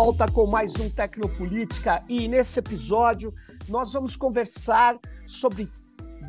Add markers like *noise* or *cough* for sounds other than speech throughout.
volta com mais um Tecnopolítica e nesse episódio nós vamos conversar sobre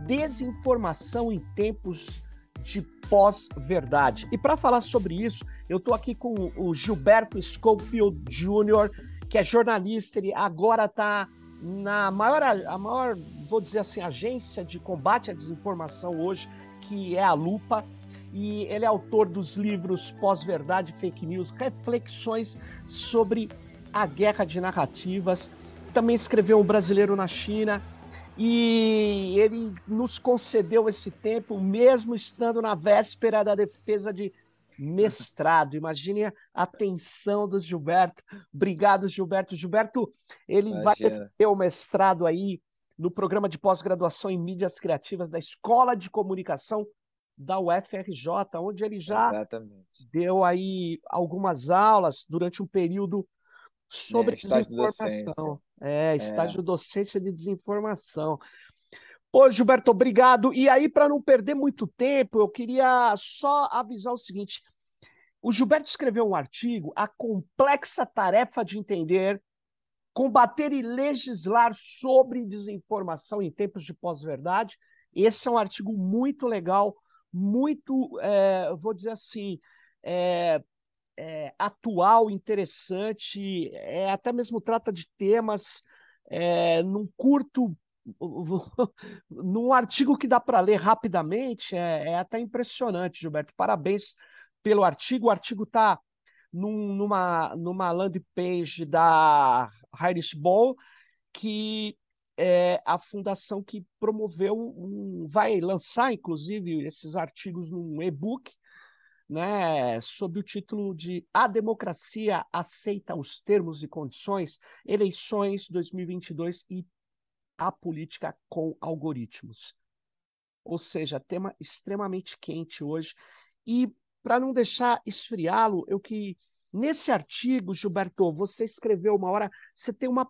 desinformação em tempos de pós-verdade. E para falar sobre isso, eu estou aqui com o Gilberto Schofield Jr., que é jornalista, ele agora está na maior, a maior, vou dizer assim, agência de combate à desinformação hoje, que é a Lupa e ele é autor dos livros Pós-Verdade, Fake News, Reflexões sobre a Guerra de Narrativas. Também escreveu Um Brasileiro na China e ele nos concedeu esse tempo, mesmo estando na véspera da defesa de mestrado. Imagine a atenção do Gilberto. Obrigado, Gilberto. Gilberto, ele Imagina. vai defender o mestrado aí no programa de pós-graduação em mídias criativas da Escola de Comunicação da UFRJ, onde ele já Exatamente. deu aí algumas aulas durante um período sobre é, desinformação. É, estágio é. docência de desinformação. Pô, Gilberto, obrigado. E aí, para não perder muito tempo, eu queria só avisar o seguinte: o Gilberto escreveu um artigo, A Complexa Tarefa de Entender, Combater e Legislar sobre Desinformação em Tempos de Pós-Verdade. Esse é um artigo muito legal muito, é, vou dizer assim, é, é, atual, interessante, até mesmo trata de temas num curto, *laughs* num artigo que dá para ler rapidamente, é, é, até impressionante, Gilberto. Parabéns pelo artigo. O artigo está num, numa, numa landing page da Irish Ball, que é a fundação que promoveu um, vai lançar, inclusive, esses artigos num e-book, né, sob o título de A Democracia Aceita os Termos e Condições, Eleições 2022 e a Política com Algoritmos. Ou seja, tema extremamente quente hoje. E para não deixar esfriá-lo, eu que nesse artigo, Gilberto, você escreveu uma hora, você tem uma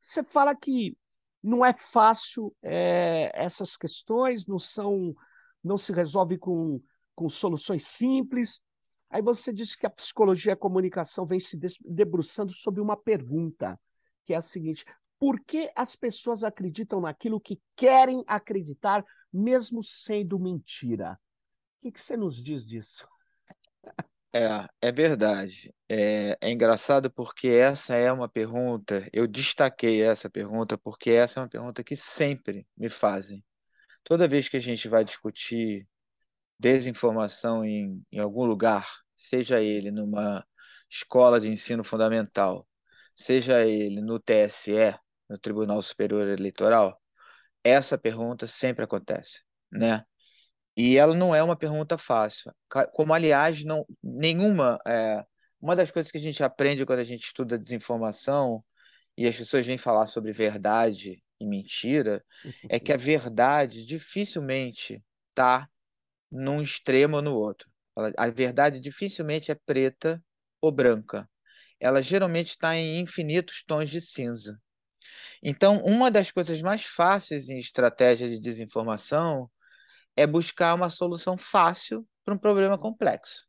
você fala que não é fácil é, essas questões, não são, não se resolve com, com soluções simples. Aí você disse que a psicologia e a comunicação vem se debruçando sobre uma pergunta, que é a seguinte: por que as pessoas acreditam naquilo que querem acreditar, mesmo sendo mentira? O que, que você nos diz disso? É, é verdade. É, é engraçado porque essa é uma pergunta, eu destaquei essa pergunta porque essa é uma pergunta que sempre me fazem. Toda vez que a gente vai discutir desinformação em, em algum lugar, seja ele numa escola de ensino fundamental, seja ele no TSE, no Tribunal Superior Eleitoral, essa pergunta sempre acontece, né? E ela não é uma pergunta fácil. Como, aliás, não, nenhuma. É, uma das coisas que a gente aprende quando a gente estuda desinformação e as pessoas vêm falar sobre verdade e mentira, é que a *laughs* verdade dificilmente está num extremo ou no outro. A verdade dificilmente é preta ou branca. Ela geralmente está em infinitos tons de cinza. Então, uma das coisas mais fáceis em estratégia de desinformação é buscar uma solução fácil para um problema complexo.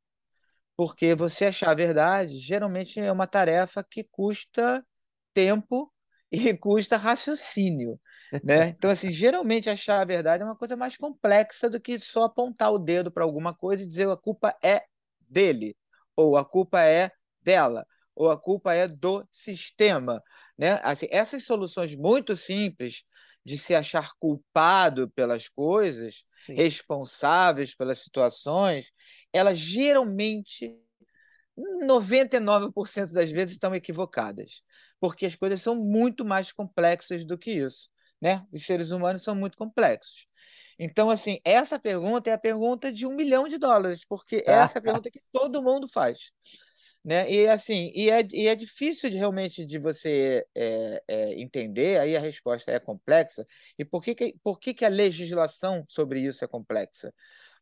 Porque você achar a verdade geralmente é uma tarefa que custa tempo e *laughs* custa raciocínio, né? *laughs* Então assim, geralmente achar a verdade é uma coisa mais complexa do que só apontar o dedo para alguma coisa e dizer a culpa é dele, ou a culpa é dela, ou a culpa é do sistema, né? Assim, essas soluções muito simples de se achar culpado pelas coisas, Sim. responsáveis pelas situações, elas geralmente, 99% das vezes, estão equivocadas, porque as coisas são muito mais complexas do que isso. Né? Os seres humanos são muito complexos. Então, assim, essa pergunta é a pergunta de um milhão de dólares, porque essa é a pergunta que todo mundo faz né? E assim, e é, e é difícil de, realmente de você é, é, entender, aí a resposta é complexa. E por que, que, por que, que a legislação sobre isso é complexa?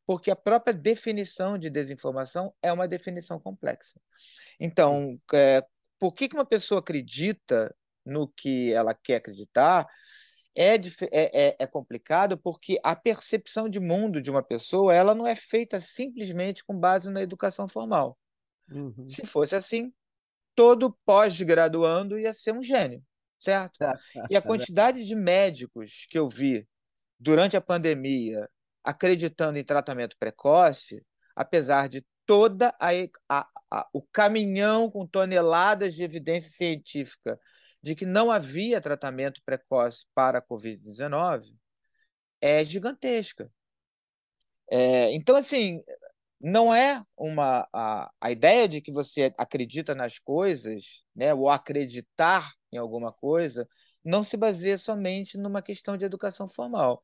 Porque a própria definição de desinformação é uma definição complexa. Então, é, por que, que uma pessoa acredita no que ela quer acreditar? É, é, é, é complicado porque a percepção de mundo de uma pessoa ela não é feita simplesmente com base na educação formal. Uhum. Se fosse assim, todo pós-graduando ia ser um gênio, certo? E a *laughs* quantidade de médicos que eu vi durante a pandemia acreditando em tratamento precoce, apesar de toda a, a, a, o caminhão com toneladas de evidência científica de que não havia tratamento precoce para a Covid-19, é gigantesca. É, então, assim, não é uma a, a ideia de que você acredita nas coisas, né, ou acreditar em alguma coisa, não se baseia somente numa questão de educação formal.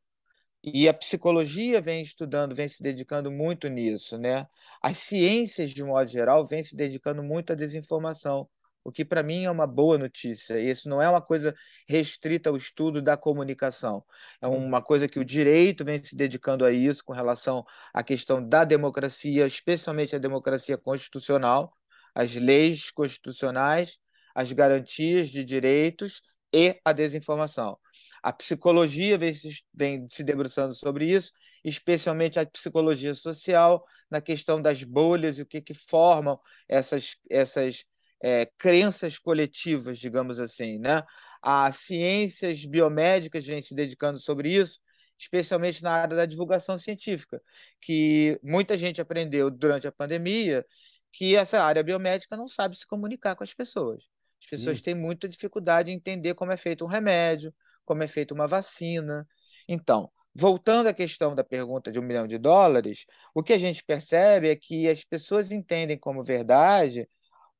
E a psicologia vem estudando, vem se dedicando muito nisso, né? As ciências, de modo geral, vêm se dedicando muito à desinformação o que para mim é uma boa notícia. Isso não é uma coisa restrita ao estudo da comunicação. É uhum. uma coisa que o direito vem se dedicando a isso com relação à questão da democracia, especialmente a democracia constitucional, as leis constitucionais, as garantias de direitos e a desinformação. A psicologia vem se, vem se debruçando sobre isso, especialmente a psicologia social, na questão das bolhas e o que, que formam essas, essas é, crenças coletivas, digamos assim, né? As ciências biomédicas vêm se dedicando sobre isso, especialmente na área da divulgação científica, que muita gente aprendeu durante a pandemia que essa área biomédica não sabe se comunicar com as pessoas. As pessoas têm muita dificuldade em entender como é feito um remédio, como é feita uma vacina. Então, voltando à questão da pergunta de um milhão de dólares, o que a gente percebe é que as pessoas entendem como verdade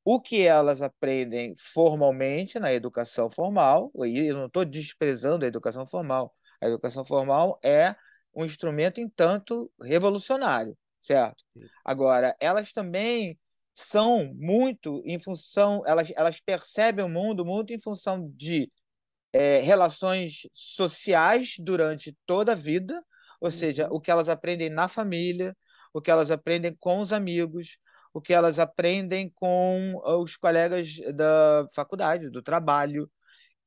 o que elas aprendem formalmente na educação formal, e eu não estou desprezando a educação formal, a educação formal é um instrumento, entanto, revolucionário, certo? Agora, elas também são muito em função, elas, elas percebem o mundo muito em função de é, relações sociais durante toda a vida, ou seja, uhum. o que elas aprendem na família, o que elas aprendem com os amigos, o que elas aprendem com os colegas da faculdade, do trabalho.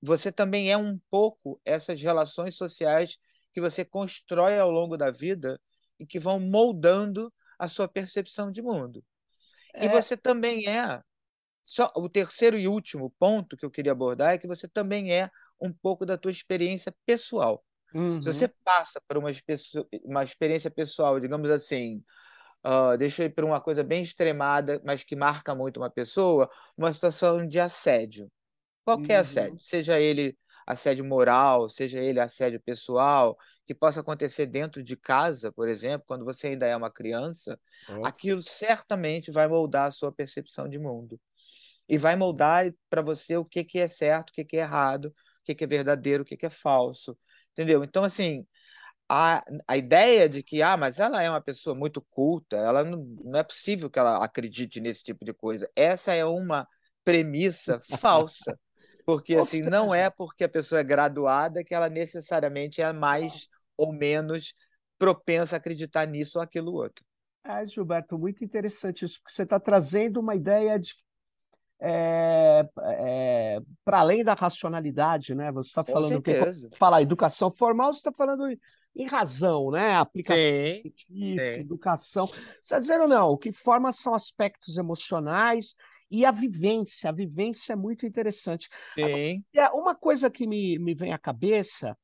Você também é um pouco essas relações sociais que você constrói ao longo da vida e que vão moldando a sua percepção de mundo. É... E você também é. Só, o terceiro e último ponto que eu queria abordar é que você também é um pouco da tua experiência pessoal. Uhum. Se você passa por uma, uma experiência pessoal, digamos assim, uh, deixa eu ir para uma coisa bem extremada, mas que marca muito uma pessoa, uma situação de assédio. Qualquer uhum. assédio, seja ele assédio moral, seja ele assédio pessoal, que possa acontecer dentro de casa, por exemplo, quando você ainda é uma criança, uhum. aquilo certamente vai moldar a sua percepção de mundo. E vai moldar para você o que, que é certo, o que, que é errado, o que, que é verdadeiro, o que, que é falso. Entendeu? Então, assim, a, a ideia de que, ah, mas ela é uma pessoa muito culta, ela não, não é possível que ela acredite nesse tipo de coisa. Essa é uma premissa falsa. Porque assim, não é porque a pessoa é graduada que ela necessariamente é mais ou menos propensa a acreditar nisso ou aquilo outro. É, Gilberto, muito interessante isso, porque você está trazendo uma ideia de é, é, para além da racionalidade, né? Você está falando que falar educação formal, você está falando em razão, né? Aplicação sim, científica, sim. educação. Você está dizendo não, o que forma são aspectos emocionais e a vivência. A vivência é muito interessante. Sim. Agora, uma coisa que me, me vem à cabeça,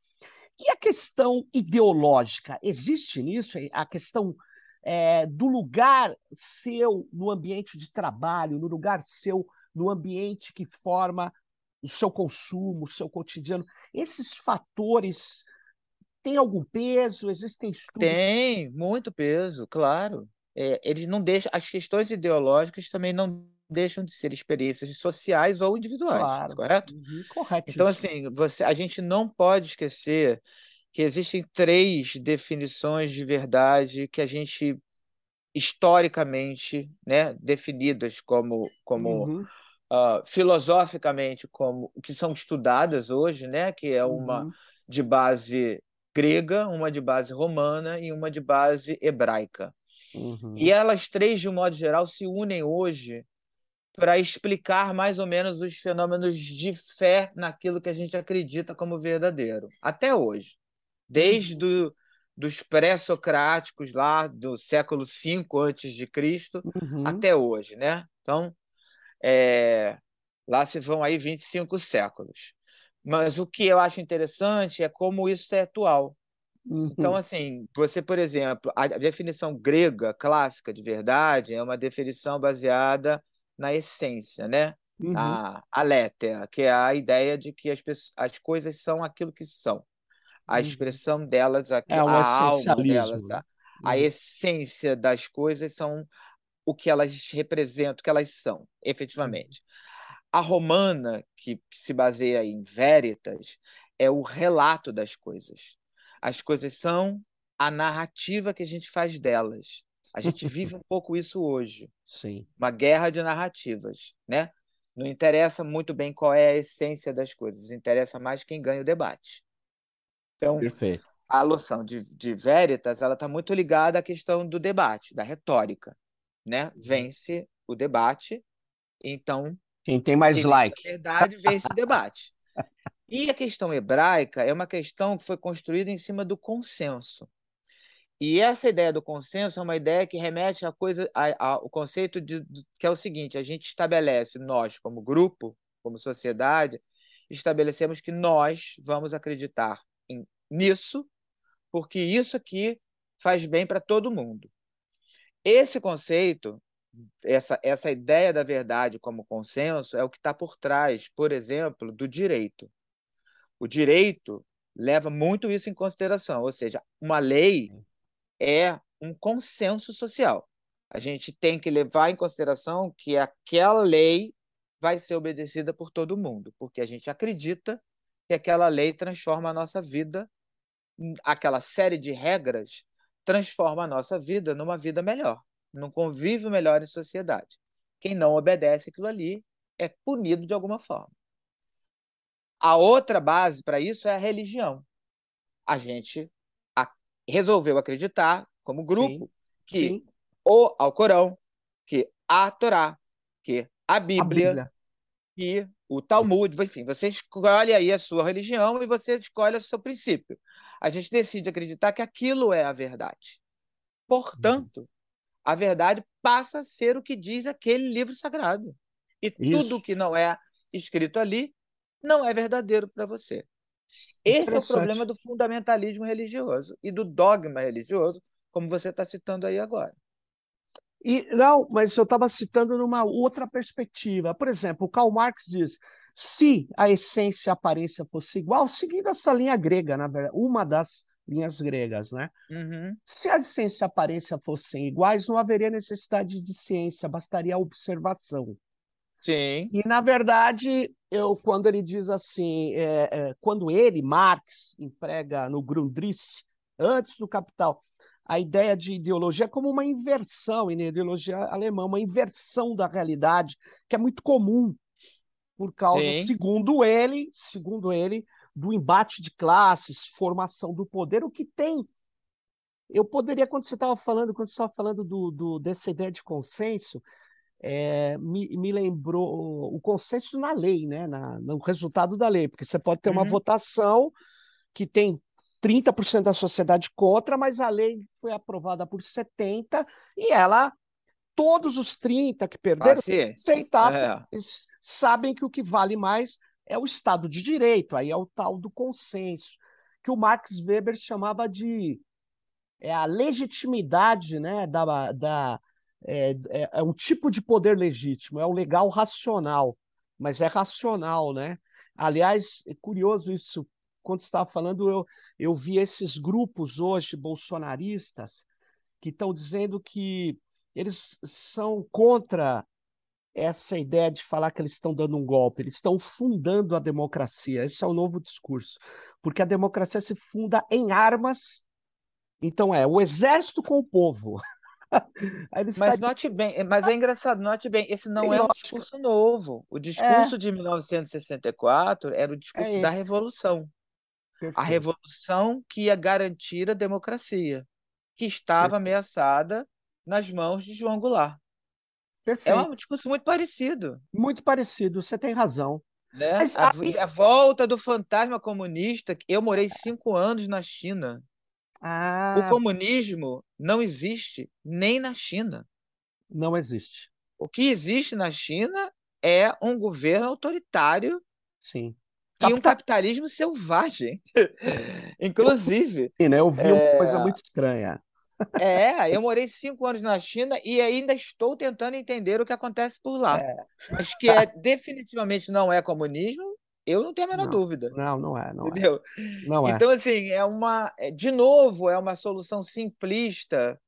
e a questão ideológica? Existe nisso a questão é, do lugar seu no ambiente de trabalho, no lugar seu no ambiente que forma o seu consumo, o seu cotidiano. Esses fatores tem algum peso? Existem estudos? Tem, muito peso, claro. É, eles não deixam, as questões ideológicas também não deixam de ser experiências sociais ou individuais, claro. correto? Uhum, correto. Então, assim, você, a gente não pode esquecer que existem três definições de verdade que a gente historicamente, né, definidas como como uhum. uh, filosoficamente como que são estudadas hoje, né, que é uma uhum. de base grega, uma de base romana e uma de base hebraica. Uhum. E elas três, de um modo geral, se unem hoje para explicar mais ou menos os fenômenos de fé naquilo que a gente acredita como verdadeiro, até hoje. Desde uhum. do, dos pré-socráticos lá do século V antes de Cristo uhum. até hoje, né? Então, é, Lá se vão aí 25 séculos. Mas o que eu acho interessante é como isso é atual. Uhum. Então, assim, você, por exemplo, a definição grega clássica de verdade é uma definição baseada na essência, né? Uhum. A aletheia, que é a ideia de que as, pessoas, as coisas são aquilo que são. A uhum. expressão delas, a, é, a alma delas, a, a uhum. essência das coisas são o que elas representam, o que elas são, efetivamente. A romana, que, que se baseia em veritas, é o relato das coisas. As coisas são a narrativa que a gente faz delas. A gente *laughs* vive um pouco isso hoje. Sim. Uma guerra de narrativas, né? Não interessa muito bem qual é a essência das coisas, interessa mais quem ganha o debate. Então, Perfeito. a alusão de, de Veritas ela está muito ligada à questão do debate, da retórica. Né? Uhum. Vence o debate, então. Quem tem mais quem like. Na verdade, vence o debate. E a questão hebraica é uma questão que foi construída em cima do consenso. E essa ideia do consenso é uma ideia que remete à coisa, ao conceito de, de, que é o seguinte: a gente estabelece, nós, como grupo, como sociedade, estabelecemos que nós vamos acreditar em, nisso, porque isso aqui faz bem para todo mundo. Esse conceito, essa, essa ideia da verdade como consenso, é o que está por trás, por exemplo, do direito. O direito leva muito isso em consideração, ou seja, uma lei é um consenso social. A gente tem que levar em consideração que aquela lei vai ser obedecida por todo mundo, porque a gente acredita que aquela lei transforma a nossa vida, aquela série de regras transforma a nossa vida numa vida melhor, num convívio melhor em sociedade. Quem não obedece aquilo ali é punido de alguma forma. A outra base para isso é a religião. A gente resolveu acreditar, como grupo, sim, que sim. o Alcorão, que a Torá, que a Bíblia, a Bíblia. o Talmud, enfim, você escolhe aí a sua religião e você escolhe o seu princípio. A gente decide acreditar que aquilo é a verdade. Portanto, uhum. A verdade passa a ser o que diz aquele livro sagrado. E Isso. tudo que não é escrito ali não é verdadeiro para você. Esse é o problema do fundamentalismo religioso e do dogma religioso, como você está citando aí agora. E não, mas eu estava citando numa outra perspectiva. Por exemplo, Karl Marx diz: se a essência e a aparência fosse igual, seguindo essa linha grega, na verdade, uma das linhas gregas, né? Uhum. Se a essência e a aparência fossem iguais, não haveria necessidade de ciência, bastaria a observação. Sim. E, na verdade, eu, quando ele diz assim, é, é, quando ele, Marx, emprega no Grundrisse, antes do Capital, a ideia de ideologia como uma inversão, e na ideologia alemã, uma inversão da realidade, que é muito comum, por causa, Sim. segundo ele, segundo ele, do embate de classes, formação do poder, o que tem. Eu poderia, quando você estava falando, quando você estava falando do, do, dessa ideia de consenso, é, me, me, lembrou o consenso na lei, né? Na, no resultado da lei, porque você pode ter uma uhum. votação que tem 30% da sociedade contra, mas a lei foi aprovada por 70% e ela, todos os 30% que perderam, ah, aceitar, é. eles sabem que o que vale mais é o Estado de Direito, aí é o tal do consenso, que o Max Weber chamava de é a legitimidade né, da, da, é, é, é um tipo de poder legítimo, é o legal racional, mas é racional, né? Aliás, é curioso isso. Quando você estava falando, eu, eu vi esses grupos hoje bolsonaristas que estão dizendo que eles são contra essa ideia de falar que eles estão dando um golpe, eles estão fundando a democracia. Esse é o novo discurso, porque a democracia se funda em armas. Então é o exército com o povo. *laughs* mas note bem, mas é engraçado, note bem, esse não Tem é um discurso novo. O discurso é. de 1964 era o discurso é da Revolução. Perfeito. A revolução que ia garantir a democracia, que estava Perfeito. ameaçada nas mãos de João Goulart. Perfeito. É um discurso muito parecido. Muito parecido, você tem razão. Né? Mas, a, a, volta do fantasma comunista. Eu morei cinco anos na China. Ah. O comunismo não existe nem na China. Não existe. O que existe na China é um governo autoritário Sim. e um capitalismo selvagem, *laughs* inclusive. Sim, né? Eu vi uma é... coisa muito estranha. É, eu morei cinco anos na China e ainda estou tentando entender o que acontece por lá. É. Mas que é definitivamente não é comunismo, eu não tenho a menor Não, dúvida. não, não é, não é. Entendeu? Não é. Então, assim, é uma. é- De novo, é uma solução simplista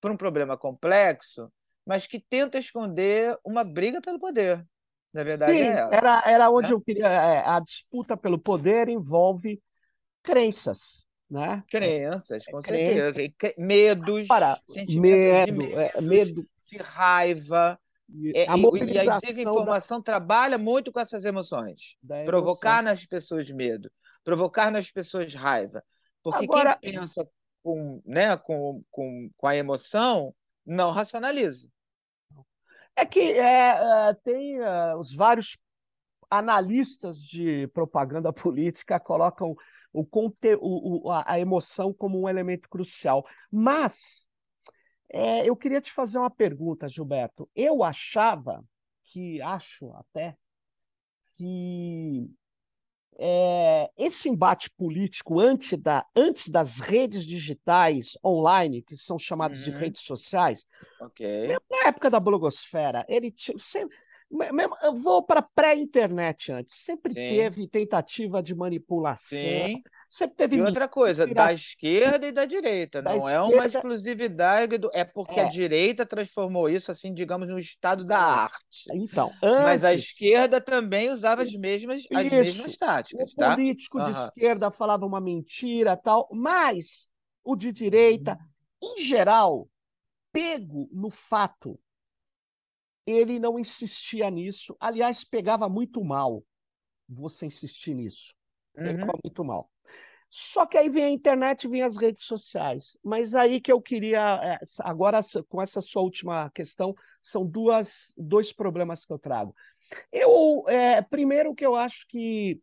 para um problema complexo, mas que tenta esconder uma briga pelo poder. Na verdade, Sim, é essa, era, era onde né? eu queria. é, a disputa pelo poder envolve crenças, né? Crenças, com crença. certeza. E cre- medos, Para de medo, é, medo, de raiva. e É, a e, e a mobilização da, desinformação trabalha muito com essas emoções. emoção. Provocar nas pessoas medo, provocar nas pessoas raiva. Porque quem Agora, pensa com, né, com, com, com a emoção não racionaliza. é que é, é, tem é, os vários analistas de propaganda *laughs* política colocam o, conte, o, a a emoção como um elemento crucial. Mas é, eu queria te fazer uma pergunta, Gilberto. Eu achava que, acho até, que é, esse embate político antes, da, antes das redes digitais online, que são chamadas de Uhum, redes sociais, ok. mesmo na época da blogosfera, ele tinha sempre. Me- Mesmo, eu vou para pré-internet antes. Sempre Sim, teve tentativa de manipulação, sim. sempre teve E outra coisa, da esquerda e da direita, da não é uma esquerda. exclusividade do... É porque a É, direita transformou isso, assim, digamos, no estado da não. arte. Então, Mas a antes, esquerda também usava as mesmas, as mesmas isso, o táticas, tá? político de Aham. esquerda falava uma mentira, tal, mas o de direita, em geral, pego no fato, ele não insistia nisso. Aliás, pegava muito mal você insistir nisso. Pegava Uhum. muito mal. Só que aí vem a internet, vem as redes sociais. Mas aí que eu queria, é, agora com essa sua última questão, são duas, dois problemas que eu trago. Eu, é, primeiro que eu acho que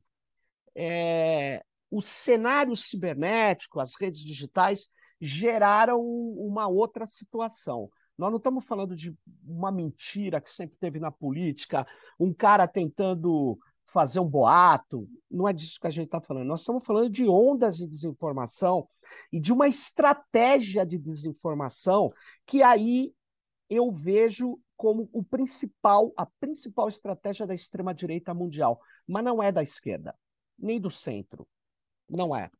é, o cenário cibernético, as redes digitais, geraram uma outra situação. Nós não estamos falando de uma mentira que sempre teve na política, um cara tentando fazer um boato. Não é disso que a gente está falando. Nós estamos falando de ondas de desinformação e de uma estratégia de desinformação que aí eu vejo como o principal, a principal estratégia da extrema-direita mundial, mas não é da esquerda, nem do centro. Não é.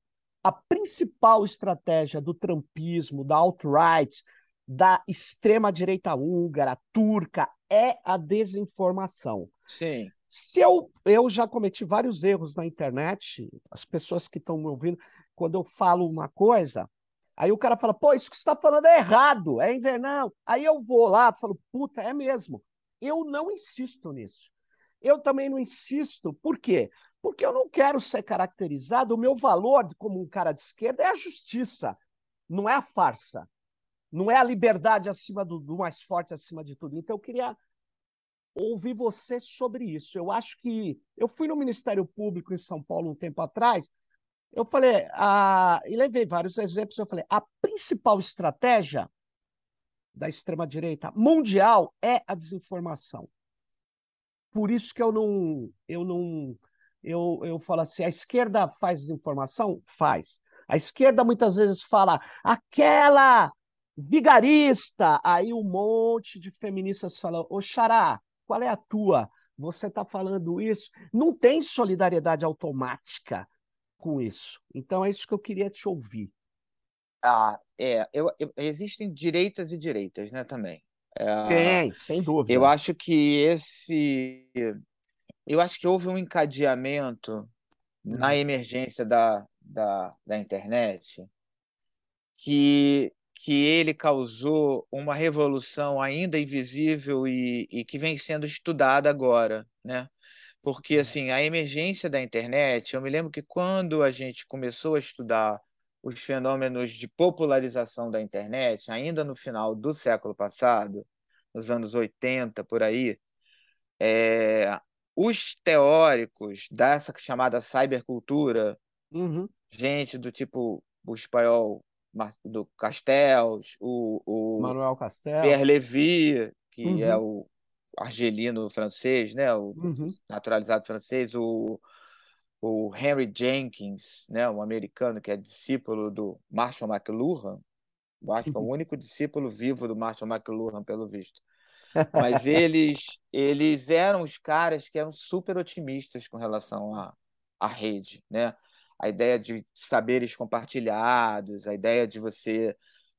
A principal estratégia do trumpismo, da alt-right, da extrema-direita húngara, turca, é a desinformação. Sim. Se eu, eu já cometi vários erros na internet, as pessoas que estão me ouvindo, quando eu falo uma coisa, aí o cara fala, pô, isso que você está falando é errado, é invernal. Aí eu vou lá e falo, puta, é mesmo. Eu não insisto nisso. Eu também não insisto, por quê? Porque eu não quero ser caracterizado, o meu valor como um cara de esquerda é a justiça, não é a farsa, não é a liberdade acima do, do mais forte acima de tudo. Então eu queria ouvir você sobre isso. Eu acho que eu fui no Ministério Público em São Paulo um tempo atrás. Eu falei, a, e levei vários exemplos. Eu falei, a principal estratégia da extrema-direita mundial é a desinformação. Por isso que eu não, eu não, eu, eu falo assim, a esquerda faz desinformação? Faz. A esquerda muitas vezes fala, aquela vigarista, aí um monte de feministas falam, ô Xará, qual é a tua? Você está falando isso? Não tem solidariedade automática com isso. Então é isso que eu queria te ouvir. Ah, é, eu, eu- existem direitas e direitas, né, também. É, Tem, sem eu dúvida. acho que esse, eu acho que houve um encadeamento na Uhum. emergência da, da, da internet que, que ele causou uma revolução ainda invisível e, e que vem sendo estudada agora, né? Porque, assim, a emergência da internet, eu me lembro que quando a gente começou a estudar os fenômenos de popularização da internet, ainda no final do século passado, nos anos 80, por aí, é, os teóricos dessa chamada cybercultura, Uhum. gente do tipo o espanhol do Castells, o, o Manuel Castel. Pierre Levy, que é Uhum. o, argelino francês, né? O uhum. naturalizado francês, o, o Henry Jenkins, né? Um americano que é discípulo do Marshall McLuhan. Eu acho que é o uhum. único discípulo vivo do Marshall McLuhan, pelo visto. *laughs* Mas eles, eles eram os caras que eram super otimistas com relação à, à rede, né? A ideia de saberes compartilhados, a ideia de você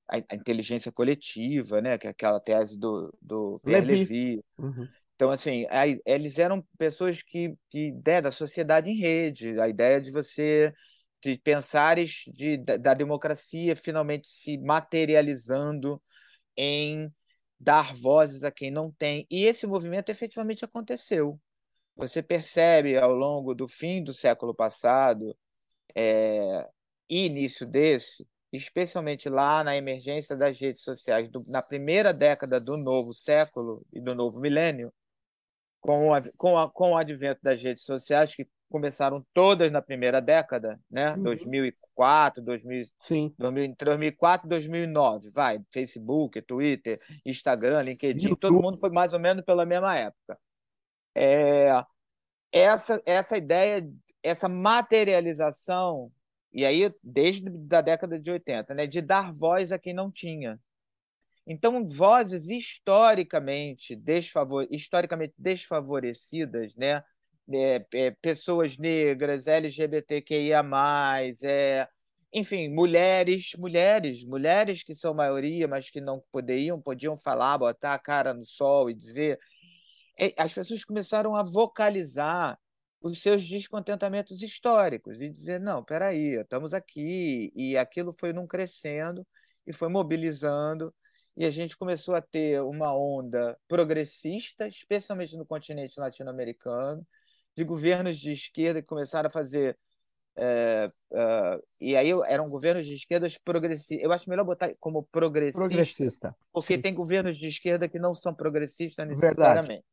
a, a inteligência coletiva, né? Que é aquela tese do, do Pierre Levy. Levy. Uhum. Então, assim, a, eles eram pessoas que, que ideia da sociedade em rede, a ideia de você de pensares de, da, da democracia finalmente se materializando em dar vozes a quem não tem. E esse movimento efetivamente aconteceu. Você percebe ao longo do fim do século passado é, e início desse, especialmente lá na emergência das redes sociais, do, na primeira década do novo século e do novo milênio, com, a, com, a, com o advento das redes sociais, que começaram todas na primeira década, né? Uhum. 2004, 2000, Sim. 2000, 2004 2009, vai, Facebook, Twitter, Instagram, LinkedIn, YouTube. todo mundo foi mais ou menos pela mesma época. É, essa, essa ideia, essa materialização, e aí desde a década de 80, né, de dar voz a quem não tinha. Então, vozes historicamente, desfavor, historicamente desfavorecidas, né, é, é, pessoas negras, LGBTQIA+, é, enfim, mulheres, mulheres, mulheres que são maioria, mas que não poderiam, podiam falar, botar a cara no sol e dizer. É, as pessoas começaram a vocalizar os seus descontentamentos históricos e dizer: não, peraí, estamos aqui. E aquilo foi num crescendo e foi mobilizando, e a gente começou a ter uma onda progressista, especialmente no continente latino-americano, de governos de esquerda que começaram a fazer. É, é, e aí eram governos de esquerdas progressistas. Eu acho melhor botar como progressista, progressista porque sim. tem governos de esquerda que não são progressistas necessariamente.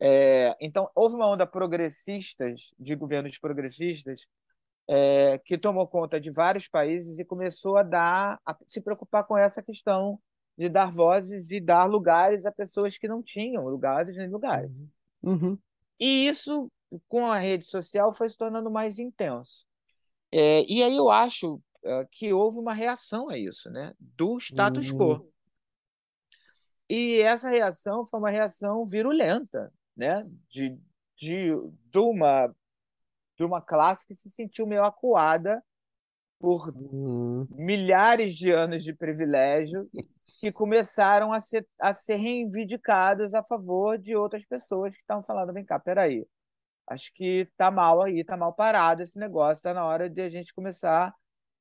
É, então, houve uma onda progressistas, de governos progressistas, é, que tomou conta de vários países e começou a dar, a se preocupar com essa questão de dar vozes e dar lugares a pessoas que não tinham lugares nem lugares. Uhum. E isso, com a rede social, foi se tornando mais intenso. É, e aí eu acho uh, que houve uma reação a isso, né? do status uhum. quo. E essa reação foi uma reação virulenta, né? de, de, de, uma, de uma classe que se sentiu meio acuada por uhum. milhares de anos de privilégio que começaram a ser, a ser reivindicadas a favor de outras pessoas que estavam falando, vem cá, peraí, acho que tá mal aí, tá mal parado esse negócio, tá na hora de a gente começar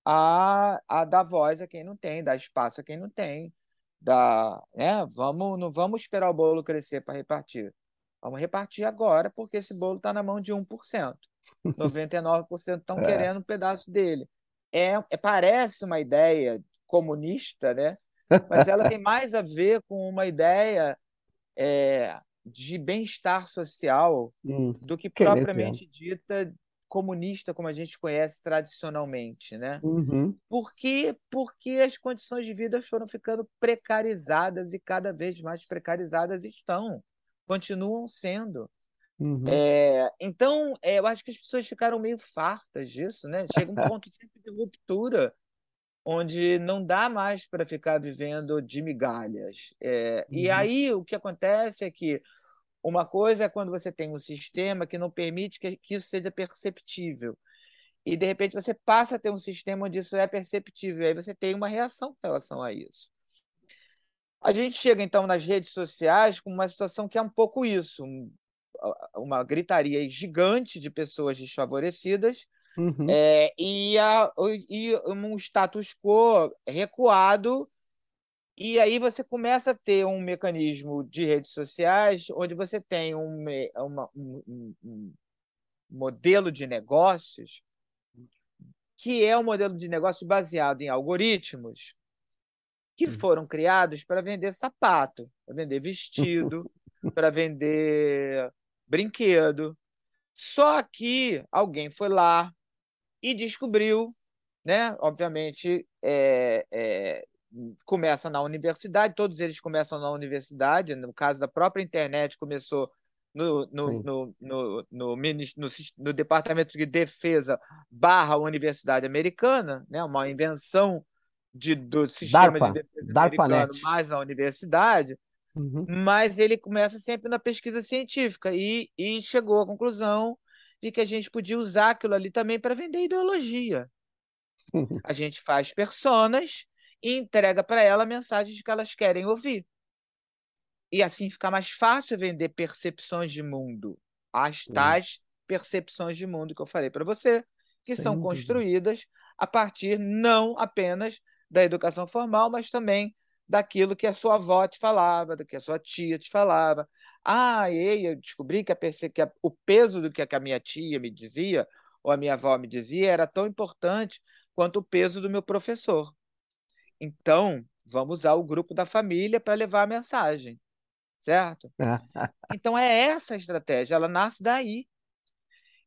a, a dar voz a quem não tem, dar espaço a quem não tem, dar, né? Vamos, não vamos esperar o bolo crescer para repartir. Vamos repartir agora, porque esse bolo está na mão de 1%. 99% estão é. querendo um pedaço dele. É, é, parece uma ideia comunista, né? mas ela tem mais a ver com uma ideia é, de bem-estar social *laughs* hum, do que propriamente dita comunista como a gente conhece tradicionalmente, né? Uhum. Por quê? Porque as condições de vida foram ficando precarizadas e cada vez mais precarizadas estão, continuam sendo. Uhum. É, então, é, eu acho que as pessoas ficaram meio fartas disso, né? Chega um *laughs* ponto de ruptura onde não dá mais para ficar vivendo de migalhas. É, uhum. E aí o que acontece é que uma coisa é quando você tem um sistema que não permite que, que isso seja perceptível. E, de repente, você passa a ter um sistema onde isso é perceptível. E aí você tem uma reação com relação a isso. A gente chega, então, nas redes sociais com uma situação que é um pouco isso. uma gritaria gigante de pessoas desfavorecidas Uhum. É, e, a, e um status quo recuado, e aí você começa a ter um mecanismo de redes sociais onde você tem um, uma, um, um modelo de negócios que é um modelo de negócio baseado em algoritmos que foram criados para vender sapato, para vender vestido, *laughs* para vender brinquedo. Só que alguém foi lá, e descobriu, né, obviamente, é, é, começa na universidade, todos eles começam na universidade, no caso da própria internet, começou no, no, no, no, no, no, no, Departamento de Defesa barra Universidade Americana, né? uma invenção de, do sistema DARPA, de defesa DARPA americano mais a universidade, Uhum. mas ele começa sempre na pesquisa científica e, e chegou à conclusão de que a gente podia usar aquilo ali também para vender ideologia. A gente faz personas e entrega para ela mensagens que elas querem ouvir. E assim fica mais fácil vender percepções de mundo. As tais percepções de mundo que eu falei para você, que Sem são dúvida. construídas a partir não apenas da educação formal, mas também daquilo que a sua avó te falava, do que a sua tia te falava. Ah, ei, eu descobri que, a que a- o peso do que a minha tia me dizia, ou a minha avó me dizia, era tão importante quanto o peso do meu professor. Então, vamos usar o grupo da família para levar a mensagem, certo? *laughs* Então, é essa a estratégia, ela nasce daí.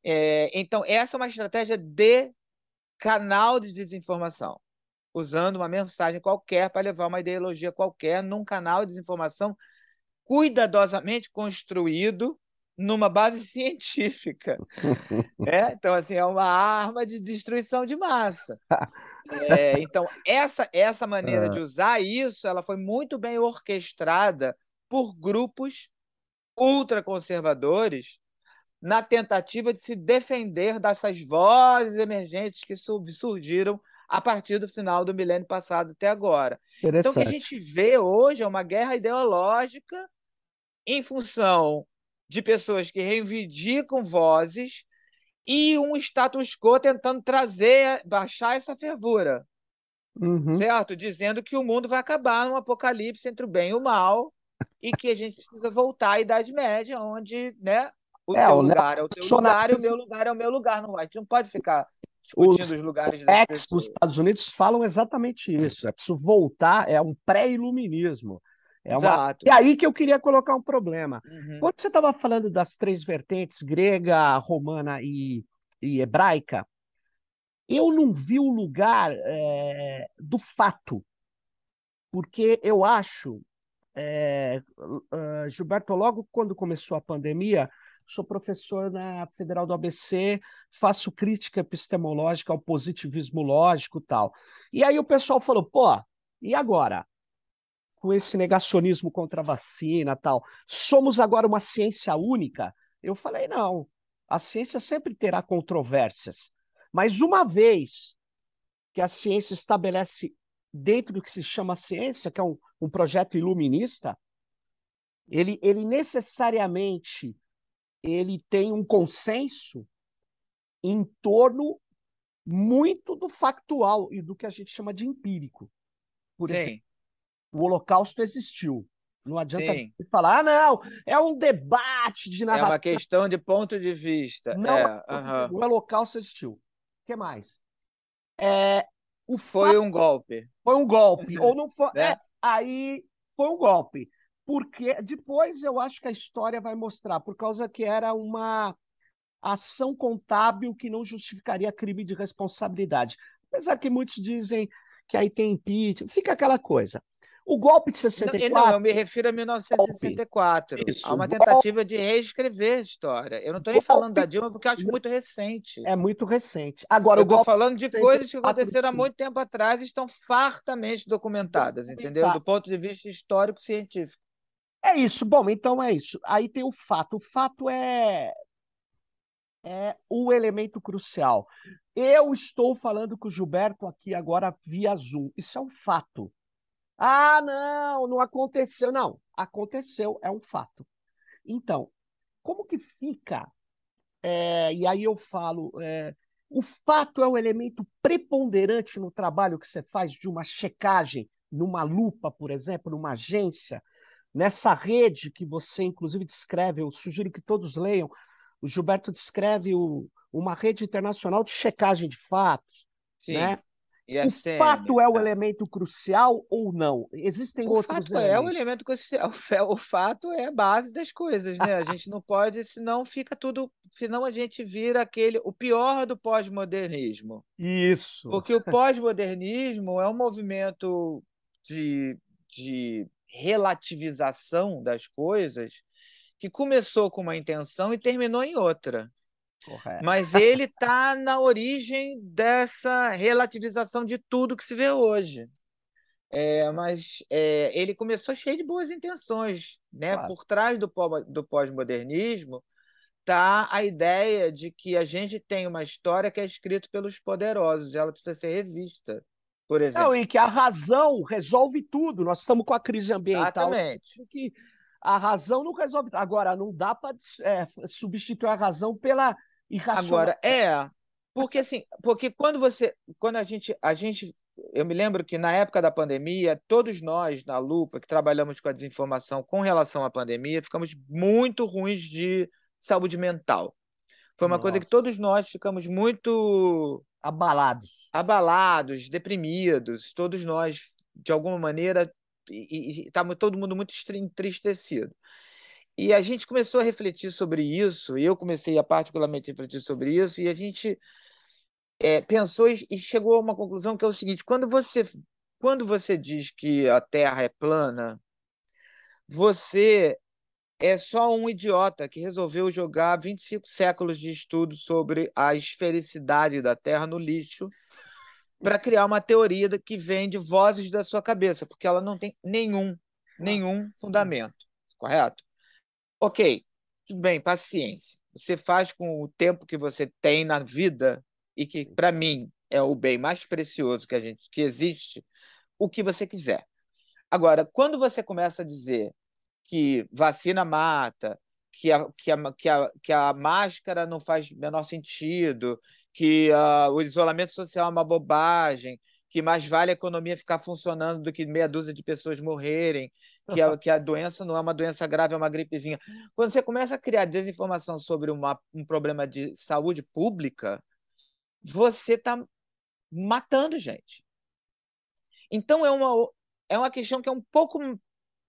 É, então, essa é uma estratégia de canal de desinformação, usando uma mensagem qualquer para levar uma ideologia qualquer num canal de desinformação cuidadosamente construído numa base *laughs* científica. né? *laughs* Então, assim, é uma arma de destruição de massa. *laughs* É, então, essa, essa maneira de usar isso, ela foi muito bem orquestrada por grupos ultraconservadores na tentativa de se defender dessas vozes emergentes que su- surgiram a partir do final do milênio passado até agora. Então, o que a gente vê hoje é uma guerra ideológica em função de pessoas que reivindicam vozes e um status quo tentando trazer, baixar essa fervura, Uhum. certo? Dizendo que o mundo vai acabar num apocalipse entre o bem e o mal e que a gente precisa voltar à Idade Média, onde, né, o É, teu o lugar é o teu lugar e o meu lugar é o meu lugar. Não, a gente não pode ficar Os discutindo os lugares das ex dos Estados Unidos falam exatamente isso. É preciso voltar, é um pré-iluminismo. É uma... Exato. E aí que eu queria colocar um problema. Uhum. Quando você estava falando das três vertentes, grega, romana e, e hebraica, eu não vi o lugar é, do fato, porque eu acho, é, Gilberto, logo quando começou a pandemia, sou professor na Federal do ABC, faço crítica epistemológica ao positivismo lógico tal. E aí o pessoal falou, pô, e agora? Com esse negacionismo contra a vacina tal, somos agora uma ciência única? Eu falei, não, a ciência sempre terá controvérsias, mas uma vez que a ciência estabelece dentro do que se chama ciência, que é um, um projeto iluminista, ele, ele necessariamente ele tem um consenso em torno muito do factual e do que a gente chama de empírico. Por Sim, exemplo, o Holocausto existiu. Não adianta sim. falar, ah, não, é um debate de É uma narrativa. questão de ponto de vista. Não, É, aham. o Holocausto existiu. O que mais? É, o Foi fato um golpe, foi um golpe, *laughs* ou não foi. né? É, aí foi um golpe. Porque depois eu acho que a história vai mostrar, por causa que era uma ação contábil que não justificaria crime de responsabilidade. Apesar que muitos dizem que aí tem impeachment, fica aquela coisa. O golpe de Não, e não, 64, eu me refiro a 1964, isso, a uma o golpe, tentativa de reescrever a história. Eu não estou nem falando da golpe Dilma porque eu acho muito recente. é muito recente. Agora, Eu estou golpe falando de coisas que 64, aconteceram há muito tempo atrás e estão fartamente documentadas, entendeu? documentado. Do ponto de vista histórico-científico. É isso. Bom, então é isso. Aí tem o fato. O fato é é o elemento crucial. Eu estou falando com o Gilberto aqui agora via Zoom. Isso é um fato. Ah, não, não aconteceu. Não, aconteceu, é um fato. Então, como que fica? é, e aí eu falo, é, o fato é o elemento preponderante no trabalho que você faz de uma checagem, numa lupa, por exemplo, numa agência, nessa rede que você, inclusive, descreve, eu sugiro que todos leiam. O Gilberto descreve o- uma rede internacional de checagem de fatos, Sim, né? O IFCM. fato é o é. elemento crucial ou não? Existem O outros fato é o elementos. elemento crucial. O *laughs* fa- O fato é a base das coisas, né? A *laughs* gente não pode, senão fica tudo, senão a gente vira aquele, o pior do pós-modernismo. Isso. Porque o pós-modernismo é um movimento de, de relativização das coisas que começou com uma intenção e terminou em outra. Correto. Mas ele está na origem dessa relativização de tudo que se vê hoje. É, mas é, ele começou cheio de boas intenções. Né? Claro. Por trás do, do pós-modernismo está a ideia de que a gente tem uma história que é escrita pelos poderosos, ela precisa ser revista. Por exemplo. Não, e que a razão resolve tudo. Nós estamos com a crise ambiental. Exatamente. Que a razão não resolve. Agora, não dá para é, substituir a razão pela irracional. Agora, é. Porque assim, porque quando você. Quando a gente. A gente eu me lembro que na época da pandemia, todos nós na Lupa que trabalhamos com a desinformação com relação à pandemia, ficamos muito ruins de saúde mental. Foi uma Nossa. coisa que todos nós ficamos muito abalados, abalados, deprimidos, todos nós de alguma maneira e estava todo mundo muito entristecido. E a gente começou a refletir sobre isso, e eu comecei a particularmente refletir sobre isso, e a gente é, pensou e chegou a uma conclusão que é o seguinte: quando você, quando você diz que a Terra é plana, você é só um idiota que resolveu jogar 25 séculos de estudo sobre a esfericidade da Terra no lixo para criar uma teoria que vem de vozes da sua cabeça, porque ela não tem nenhum, nenhum fundamento, correto? Ok, tudo bem, paciência. Você faz com o tempo que você tem na vida e que para mim é o bem mais precioso que a gente que existe, o que você quiser. Agora, quando você começa a dizer que vacina mata, que a, que a, que a, que a máscara não faz menor sentido, que uh, o isolamento social é uma bobagem, que mais vale a economia ficar funcionando do que meia dúzia de pessoas morrerem, que a, *laughs* que a doença não é uma doença grave, é uma gripezinha. Quando você começa a criar desinformação sobre uma, um problema de saúde pública, você está matando gente. Então é uma, é uma questão que é um pouco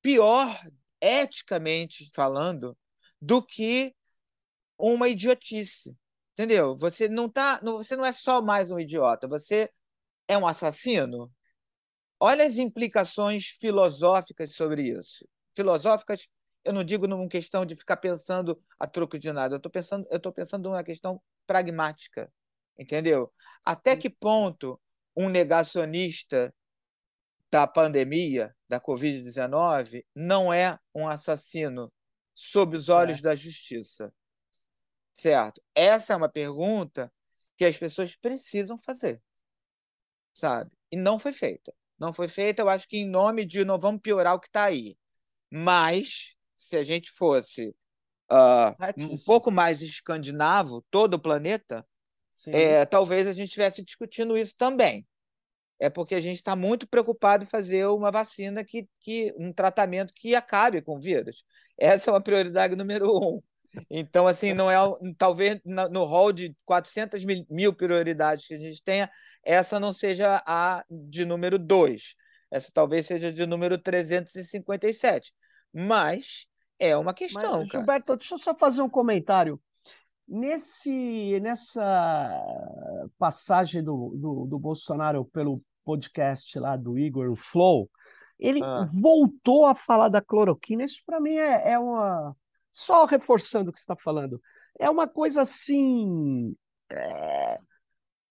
pior eticamente falando, do que uma idiotice. Entendeu? Você não tá, você não é só mais um idiota, você é um assassino. Olha as implicações filosóficas sobre isso. Filosóficas, eu não digo numa questão de ficar pensando a troco de nada, eu estou pensando, eu estou pensando numa questão pragmática, entendeu? Até que ponto um negacionista da pandemia da Covid-19 não é um assassino sob os olhos é. da justiça. Certo? Essa é uma pergunta que as pessoas precisam fazer. Sabe? E não foi feita. Não foi feita, eu acho que em nome de não vamos piorar o que está aí. Mas, se a gente fosse uh, um pouco mais escandinavo, todo o planeta, é, talvez a gente estivesse discutindo isso também é porque a gente está muito preocupado em fazer uma vacina que, que um tratamento que acabe com o vírus. Essa é uma prioridade número um. Então, assim, não é talvez no rol de 400 mil, prioridades que a gente tenha, essa não seja a de número dois. Essa talvez seja de número 357. Mas é uma questão. Mas, Gilberto, deixa eu só fazer um comentário. Nesse, nessa passagem do, do, do, Bolsonaro pelo podcast lá do Igor, o Flow, ele ah. voltou a falar da cloroquina. Isso para mim é, é, uma. Só reforçando o que você está falando, é uma coisa assim. É...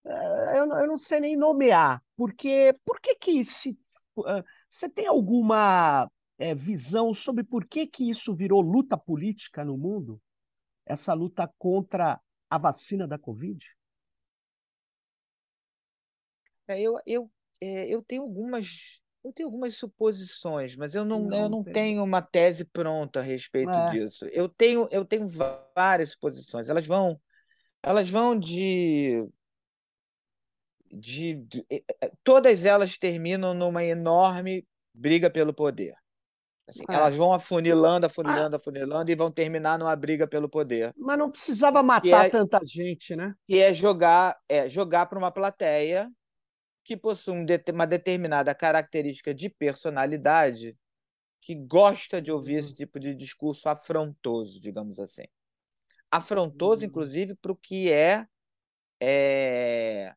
É, eu, eu, não sei nem nomear, porque por que que se, uh, você tem alguma é, visão sobre por que que isso virou luta política no mundo? essa luta contra a vacina da Covid? É, eu, eu, é, eu tenho algumas eu tenho algumas suposições, mas eu não, não eu não tem. tenho uma tese pronta a respeito é. disso. Eu tenho, eu tenho várias suposições. Elas vão, elas vão de, de, de todas elas terminam numa enorme briga pelo poder. Assim, é. Elas vão afunilando, afunilando, ah. afunilando e vão terminar numa briga pelo poder. Mas não precisava matar é, tanta gente, né? Que é jogar, é jogar para uma plateia que possui uma determinada característica de personalidade que gosta de ouvir esse uhum. tipo de discurso afrontoso, digamos assim. Afrontoso, uhum. inclusive, para o que é, é,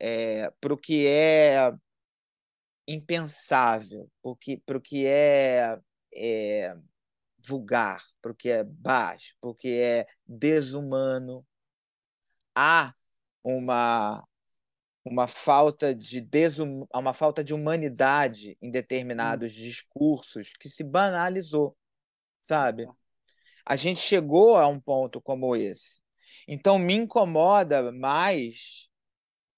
é para o que é impensável, para o que é, é vulgar, para o que é baixo, para o que é desumano. Há uma uma falta de desum... uma falta de humanidade em determinados discursos que se banalizou, sabe? A gente chegou a um ponto como esse. Então me incomoda mais.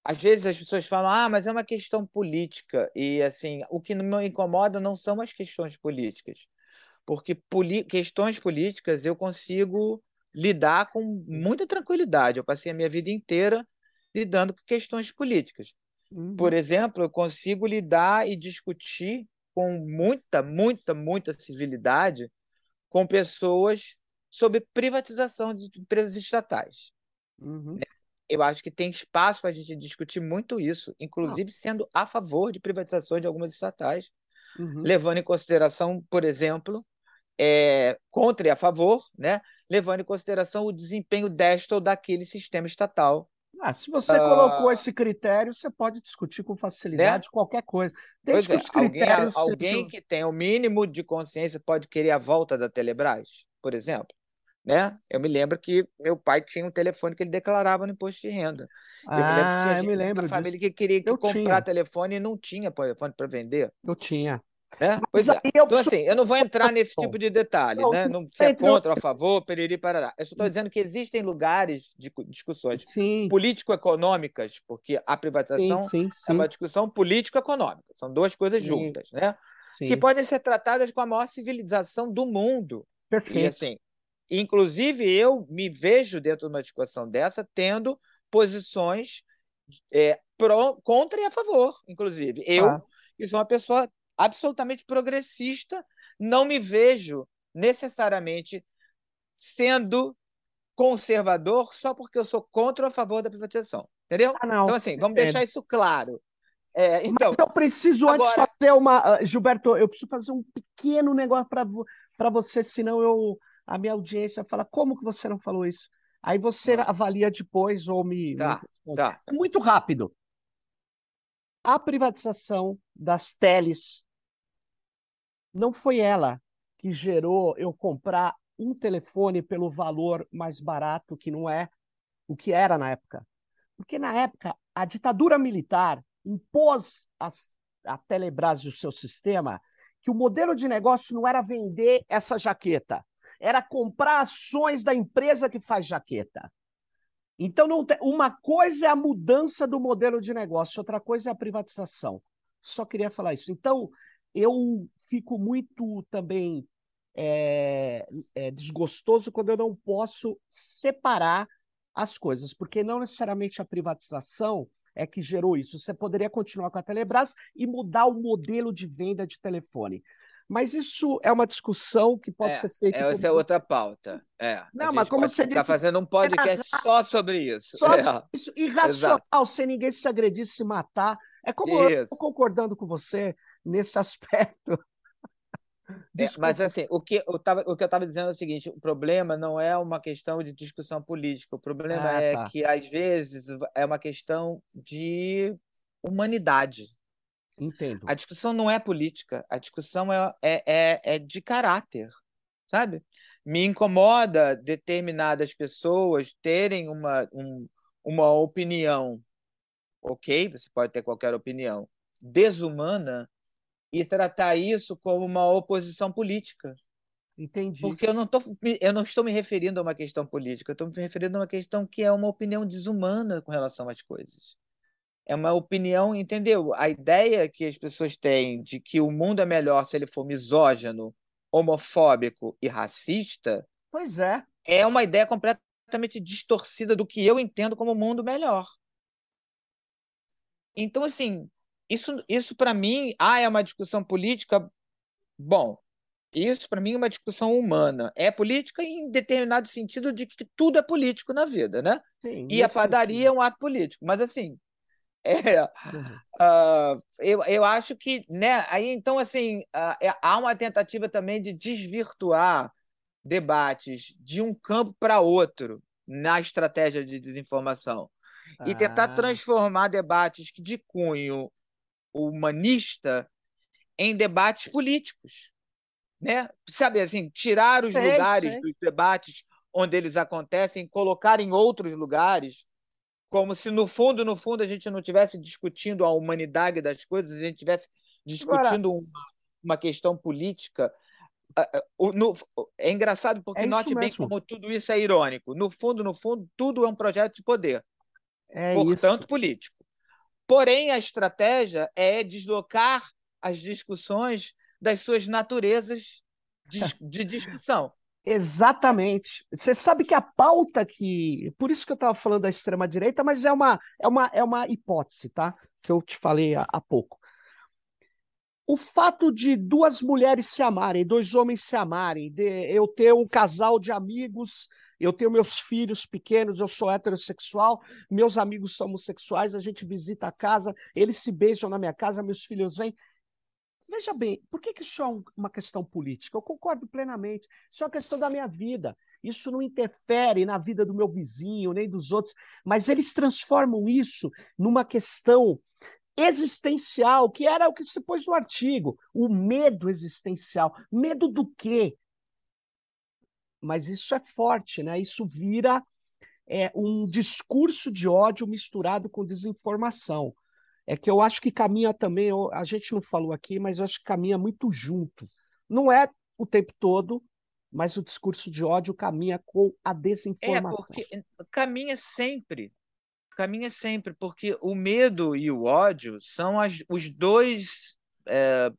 Às vezes as pessoas falam: "Ah, mas é uma questão política". E assim, o que me incomoda não são as questões políticas porque poli questões políticas eu consigo lidar com muita tranquilidade. Eu passei a minha vida inteira lidando com questões políticas. Uhum. Por exemplo, eu consigo lidar e discutir com muita, muita, muita civilidade com pessoas sobre privatização de empresas estatais. Uhum. Eu acho que tem espaço para a gente discutir muito isso, inclusive sendo a favor de privatização de algumas estatais, uhum. levando em consideração, por exemplo, é, contra e a favor, né? levando em consideração o desempenho desta ou daquele sistema estatal. Ah, se você uh... colocou esse critério, você pode discutir com facilidade né? qualquer coisa. Desde pois é, alguém, alguém sejam... que tem o mínimo de consciência pode querer a volta da Telebrás, por exemplo. Né? Eu me lembro que meu pai tinha um telefone que ele declarava no imposto de renda. Ah, eu me lembro que tinha ah, eu me lembro uma família que queria que comprar tinha. telefone e não tinha telefone para vender. Eu tinha. É? Pois é. Então, assim, eu não vou entrar nesse tipo de detalhe, não, né? Não se é contra ou a favor, periri, parará. Eu estou dizendo que existem lugares de discussões político-econômicas, porque a privatização sim, sim, sim. é uma discussão político-econômica. São duas coisas juntas, né? Que podem ser tratadas com a maior civilização do mundo. Perfeito. E, assim, inclusive, eu me vejo dentro de uma discussão dessa tendo posições é, pro, contra e a favor, inclusive. Eu, ah. que sou uma pessoa absolutamente progressista, não me vejo necessariamente sendo conservador só porque eu sou contra ou a favor da privatização. Entendeu? Ah, então, assim, vamos é. deixar isso claro. É, então, Mas eu preciso agora... antes fazer uma. Uh, Gilberto, eu preciso fazer um pequeno negócio para você, senão eu, a minha audiência fala: como que você não falou isso? Aí você ah. avalia depois ou me. Tá, me... tá. É muito rápido. A privatização das teles não foi ela que gerou eu comprar um telefone pelo valor mais barato, que não é o que era na época. Porque na época a ditadura militar impôs as, a Telebrás e o seu sistema que o modelo de negócio não era vender essa jaqueta, era comprar ações da empresa que faz jaqueta. Então, tem... uma coisa é a mudança do modelo de negócio, outra coisa é a privatização. Só queria falar isso. Então, eu fico muito também é, é, desgostoso quando eu não posso separar as coisas, porque não necessariamente a privatização é que gerou isso. Você poderia continuar com a Telebrás e mudar o modelo de venda de telefone. Mas isso é uma discussão que pode é, ser feita. Essa como... é outra pauta. É, não, mas como você disse. fazendo um podcast é, só sobre isso. Só é. isso. Irracional, Exato. sem ninguém se agredir, se matar. É como isso. eu estou concordando com você nesse aspecto. É, mas assim, o que, eu tava, o que eu estava dizendo é o seguinte: o problema não é uma questão de discussão política, o problema ah, é tá. que, às vezes, é uma questão de humanidade. Entendo. A discussão não é política, a discussão é, é, é, é de caráter, sabe? Me incomoda determinadas pessoas terem uma, um, uma opinião, ok? Você pode ter qualquer opinião, desumana e tratar isso como uma oposição política. Entendi. Porque eu não, tô, eu não estou me referindo a uma questão política, eu estou me referindo a uma questão que é uma opinião desumana com relação às coisas é uma opinião, entendeu? A ideia que as pessoas têm de que o mundo é melhor se ele for misógino, homofóbico e racista. Pois é. É uma ideia completamente distorcida do que eu entendo como mundo melhor. Então, assim, isso, isso para mim, ah, é uma discussão política. Bom, isso para mim é uma discussão humana. É política em determinado sentido de que tudo é político na vida, né? Sim, e a padaria sentido. é um ato político. Mas assim, *laughs* é, uh, eu, eu acho que, né, aí então, assim, uh, há uma tentativa também de desvirtuar debates de um campo para outro na estratégia de desinformação ah. e tentar ah. transformar debates de cunho humanista em debates políticos, né? Sabe assim, tirar os sei, lugares sei. dos debates onde eles acontecem, colocar em outros lugares, como se no fundo, no fundo, a gente não estivesse discutindo a humanidade das coisas, a gente estivesse discutindo Agora, uma, uma questão política. é engraçado porque é note bem como tudo isso é irônico. No fundo, no fundo, tudo é um projeto de poder. É portanto, isso. político. Porém, a estratégia é deslocar as discussões das suas naturezas de, *laughs* de discussão. Exatamente. Você sabe que a pauta que. Por isso que eu estava falando da extrema-direita, mas é uma, é, uma, é uma hipótese, tá? Que eu te falei há, há pouco. O fato de duas mulheres se amarem, dois homens se amarem, de eu ter um casal de amigos, eu tenho meus filhos pequenos, eu sou heterossexual, meus amigos são homossexuais, a gente visita a casa, eles se beijam na minha casa, meus filhos vêm. Veja bem, por que, que isso é uma questão política? Eu concordo plenamente. Isso é uma questão da minha vida. Isso não interfere na vida do meu vizinho, nem dos outros, mas eles transformam isso numa questão existencial, que era o que se pôs no artigo, o medo existencial. Medo do quê? Mas isso é forte, né? Isso vira é, um discurso de ódio misturado com desinformação é que eu acho que caminha também, a gente não falou aqui, mas eu acho que caminha muito junto. Não é o tempo todo, mas o discurso de ódio caminha com a desinformação. É, porque caminha sempre. Caminha sempre, porque o medo e o ódio são as, os dois é,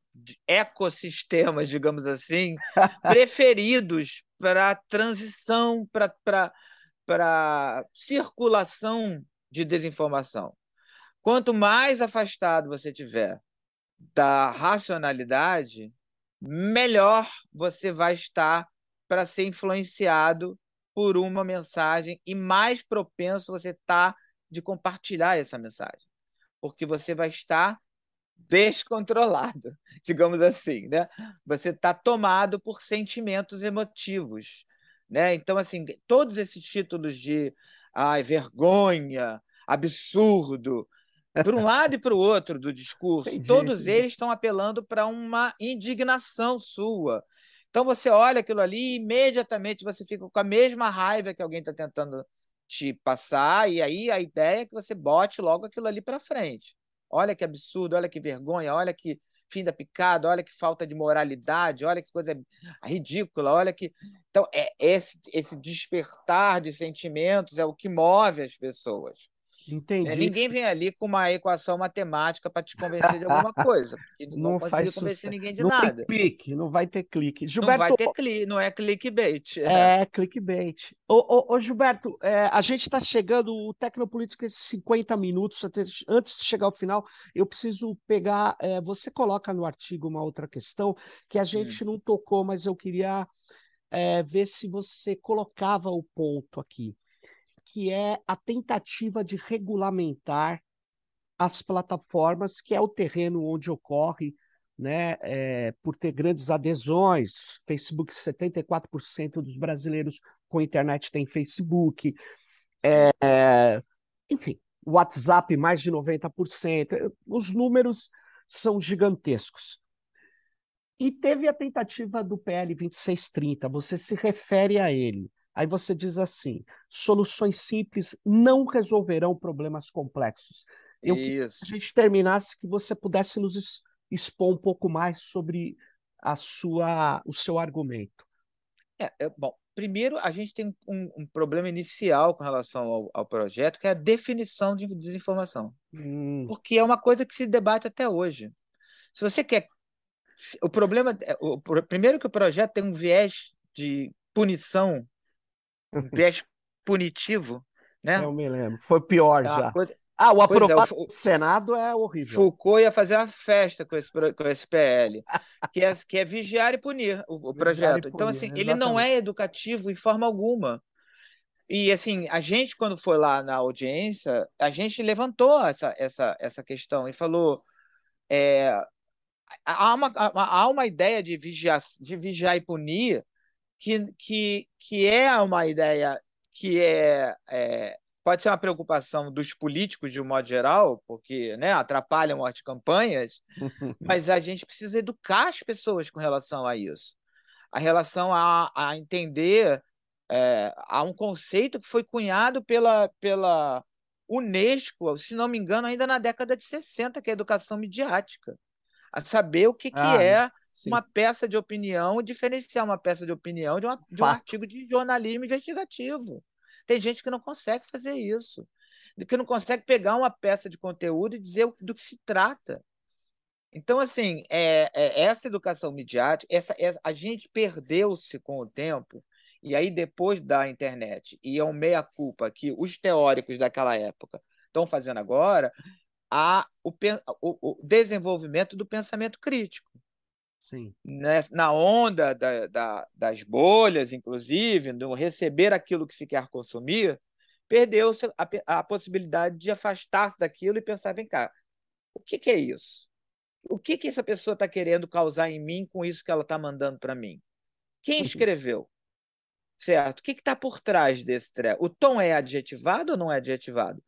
ecossistemas, *laughs* digamos assim, *laughs* preferidos para transição, para circulação de desinformação. Quanto mais afastado você tiver da racionalidade, melhor você vai estar para ser influenciado por uma mensagem e mais propenso você está de compartilhar essa mensagem, porque você vai estar descontrolado, *laughs* digamos assim, né? Você está tomado por sentimentos emotivos, né? Então, assim, todos esses títulos de ai, vergonha, absurdo, para um lado e para o outro do discurso, Entendi. todos eles estão apelando para uma indignação sua. Então você olha aquilo ali e imediatamente você fica com a mesma raiva que alguém está tentando te passar, e aí a ideia é que você bote logo aquilo ali para frente. Olha que absurdo, olha que vergonha, olha que fim da picada, olha que falta de moralidade, olha que coisa ridícula, olha que. Então, é esse, esse despertar de sentimentos é o que move as pessoas. Entendi. É, ninguém vem ali com uma equação matemática para te convencer de alguma coisa. *laughs* Não, não convencer ninguém de não nada. Tem clique, não vai ter clique. Gilberto, não vai ter clique, não é clickbait. É, *laughs* é clickbait. Ô, ô, ô Gilberto, é, a gente está chegando, o Tecnopolítica, esses 50 minutos, antes de chegar ao final, eu preciso pegar. É, você coloca no artigo uma outra questão que a gente hum. não tocou, mas eu queria é, ver se você colocava o ponto aqui que é a tentativa de regulamentar as plataformas, que é o terreno onde ocorre, né, é, por ter grandes adesões. Facebook, 74% dos brasileiros com internet tem Facebook. É, enfim, WhatsApp, mais de 90%. Os números são gigantescos. E teve a tentativa do PL 2630, você se refere a ele. Aí você diz assim: soluções simples não resolverão problemas complexos. Eu queria que a gente terminasse que você pudesse nos expor um pouco mais sobre a sua, o seu argumento. É, é bom, primeiro a gente tem um, um, problema inicial com relação ao, ao, projeto, que é a definição de desinformação. Hum. Porque é uma coisa que se debate até hoje. Se você quer. O problema. É, o, primeiro que o projeto tem um viés de punição um viés punitivo, né? Eu me lembro. Foi pior já. Coisa... Ah, o aprovado é, o... do Senado é horrível. Foucault ia fazer uma festa com esse, com esse PL, que é, que é vigiar e punir o, o projeto. Punir, então, assim, exatamente. ele não é educativo em forma alguma. E, assim, a gente, quando foi lá na audiência, a gente levantou essa, essa, essa questão e falou. É, há, uma, há uma ideia de vigiar, de vigiar e punir que, que, que é uma ideia que é, é pode ser uma preocupação dos políticos de um modo geral, porque né, atrapalham as campanhas, *laughs* mas a gente precisa educar as pessoas com relação a isso. A relação a, a entender é, há um conceito que foi cunhado pela, pela Unesco, se não me engano, ainda na década de 60, que é a educação midiática. A saber o que, que ah, é sim. uma peça de opinião, diferenciar uma peça de opinião de, uma, de um artigo de jornalismo investigativo. Tem gente que não consegue fazer isso, que não consegue pegar uma peça de conteúdo e dizer do que se trata. Então, assim, é, é essa educação midiática, essa, essa, a gente perdeu-se com o tempo e aí, depois da internet, e é um meia-culpa que os teóricos daquela época estão fazendo agora, há o, o, o desenvolvimento do pensamento crítico. Sim. Né, na onda da, da, das bolhas, inclusive, no receber aquilo que se quer consumir, perdeu-se a, a, possibilidade de afastar-se daquilo e pensar: vem cá, o que, que é isso? O que, que essa pessoa está querendo causar em mim com isso que ela está mandando para mim? Quem uhum. escreveu? certo? O que está por trás desse treco? O tom é adjetivado ou não é adjetivado?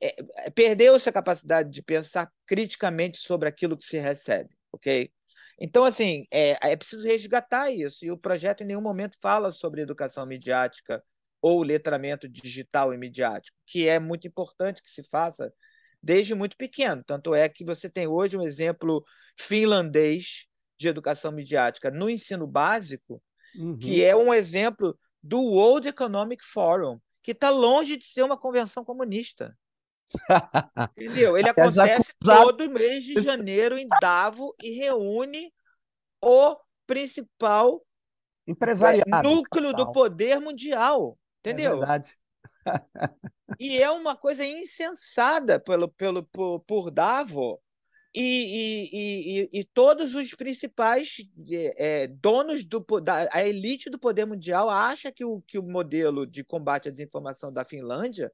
É, é, Perdeu-se a capacidade de pensar criticamente sobre aquilo que se recebe, ok? Então, assim, é, é preciso resgatar isso. E o projeto em nenhum momento fala sobre educação midiática ou letramento digital e midiático, que é muito importante que se faça desde muito pequeno. Tanto é que você tem hoje um exemplo finlandês de educação midiática no ensino básico, uhum. que é um exemplo do World Economic Forum, que está longe de ser uma convenção comunista. Entendeu? Ele *laughs* acontece todo mês de janeiro em Davos e reúne o principal Empresariado, é, núcleo do poder mundial. Entendeu? É verdade. *laughs* e é uma coisa insensada pelo, pelo, por, por Davos e, e, e, e, todos os principais é, donos do da a elite do poder mundial acha que o, que o modelo de combate à desinformação da Finlândia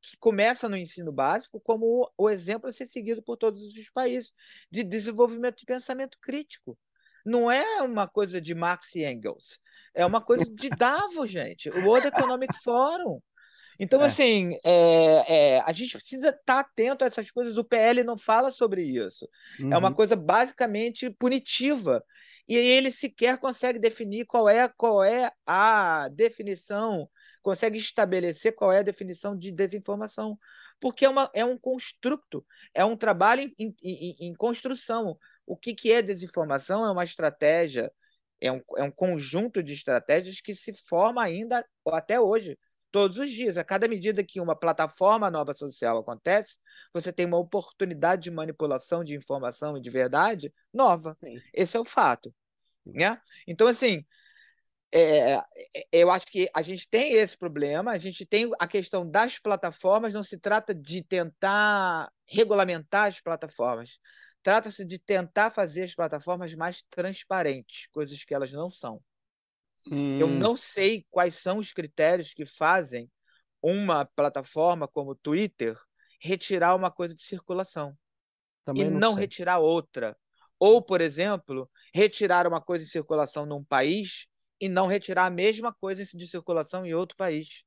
que começa no ensino básico como o, o exemplo a ser seguido por todos os países de desenvolvimento de pensamento crítico. Não é uma coisa de Marx e Engels, é uma coisa de Davos, gente, o World Economic Forum. Então, é. assim, é, é, a gente precisa estar tá atento a essas coisas. O PL não fala sobre isso. Uhum. É uma uhum. coisa basicamente punitiva. E ele sequer consegue definir qual é, qual é a definição, consegue estabelecer qual é a definição de desinformação. Porque é, uma, é um construto, é um trabalho em, em, em construção. O que, que é desinformação? É uma estratégia, é um, é um conjunto de estratégias que se forma ainda até hoje todos os dias. A cada medida que uma plataforma nova social acontece, você tem uma oportunidade de manipulação de informação e de verdade nova. Sim. Esse é o fato. Né? Então, assim, é, é, eu acho que a gente tem esse problema, a gente tem a questão das plataformas, não se trata de tentar regulamentar as plataformas, trata-se de tentar fazer as plataformas mais transparentes, coisas que elas não são. Hum. Eu não sei quais são os critérios que fazem uma plataforma como o Twitter retirar uma coisa de circulação Também e não, não retirar outra. Ou, por exemplo, retirar uma coisa de circulação num país e não retirar a mesma coisa de circulação em outro país.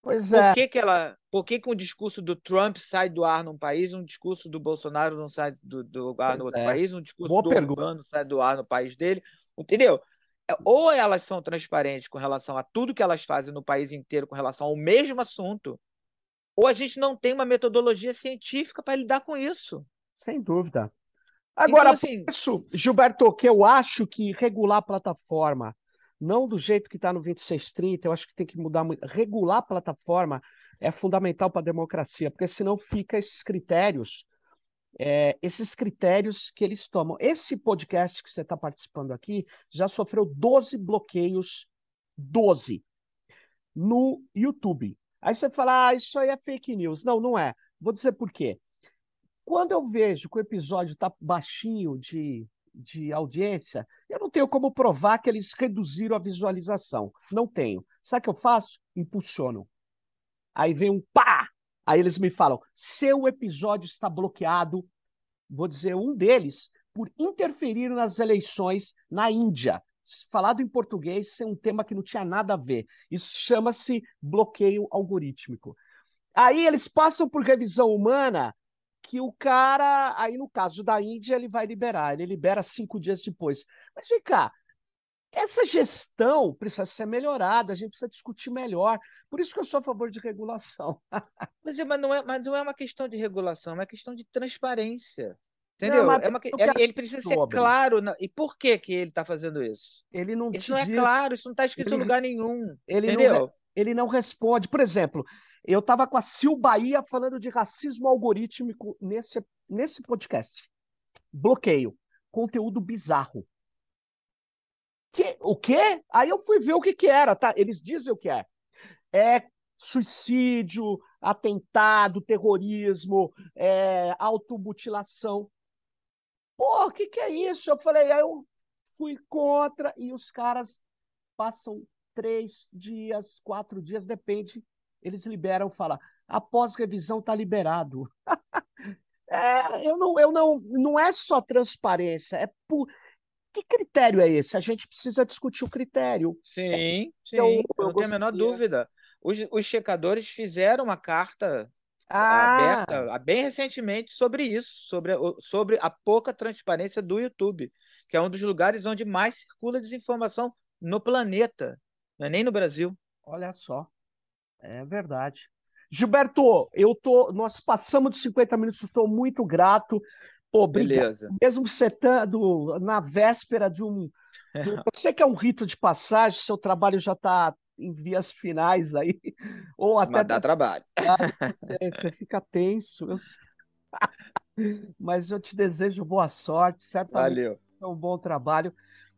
Pois é. Por que, que ela, por que, que um discurso do Trump sai do ar num país, um discurso do Bolsonaro não sai do, do ar pois no outro é. país, um discurso Boa do pergunta. Urbano sai do ar no país dele? Entendeu? É, ou elas são transparentes com relação a tudo que elas fazem no país inteiro com relação ao mesmo assunto, ou a gente não tem uma metodologia científica para lidar com isso. Sem dúvida. Agora, então, assim, isso, Gilberto, que eu acho que regular a plataforma, não do jeito que está no 2630, eu acho que tem que mudar muito. Regular a plataforma é fundamental para a democracia, porque senão fica esses critérios é, esses critérios que eles tomam. Esse podcast que você está participando aqui já sofreu 12 bloqueios, 12, no YouTube. Aí você fala, ah, isso aí é fake news. Não, não é. Vou dizer por quê. Quando eu vejo que o episódio está baixinho de, de audiência, eu não tenho como provar que eles reduziram a visualização. Não tenho. Sabe o que eu faço? Impulsiono. Aí vem um pá! Aí eles me falam: seu episódio está bloqueado, vou dizer um deles, por interferir nas eleições na Índia. Falado em português, é um tema que não tinha nada a ver. Isso chama-se bloqueio algorítmico. Aí eles passam por revisão humana que o cara, aí no caso da Índia, ele vai liberar, ele libera cinco dias depois. Mas vem cá, essa gestão precisa ser melhorada, a gente precisa discutir melhor. Por isso que eu sou a favor de regulação. *laughs* mas, é, mas, não é, mas não é uma questão de regulação, é uma questão de transparência. Entendeu? Não, é uma, ele, ele, precisa ser claro. Na, e por que, que ele está fazendo isso? Ele não Isso não é claro, isso não está escrito ele, em lugar nenhum. Ele entendeu? Não, ele não responde. Por exemplo, eu estava com a Sil Bahia falando de racismo algorítmico nesse, nesse podcast. Bloqueio. Conteúdo bizarro. Que, o quê? Aí eu fui ver o que, que era, tá? Eles dizem o que é. É suicídio, atentado, terrorismo, é, automutilação. Pô, o que, que é isso? Eu falei, aí eu fui contra, e os caras passam três dias, quatro dias, depende, eles liberam, fala, após revisão está liberado. *laughs* é, eu não, eu não, não é só transparência, é por que critério é esse? A gente precisa discutir o critério. Sim, sim, eu, eu não tenho a menor dúvida. Os, os checadores fizeram uma carta ah. aberta bem recentemente sobre isso, sobre, sobre a pouca transparência do YouTube, que é um dos lugares onde mais circula desinformação no planeta, não é nem no Brasil. Olha só, é verdade. Gilberto, eu tô, nós passamos de 50 minutos, estou muito grato. Pô, Beleza. Mesmo setando na véspera de um. *laughs* De, eu sei que é um rito de passagem, seu trabalho já está em vias finais aí. *laughs* Ou até. Mas dá trabalho. Você, você fica tenso. Eu... *laughs* Mas eu te desejo boa sorte, certamente. Valeu. É um bom trabalho.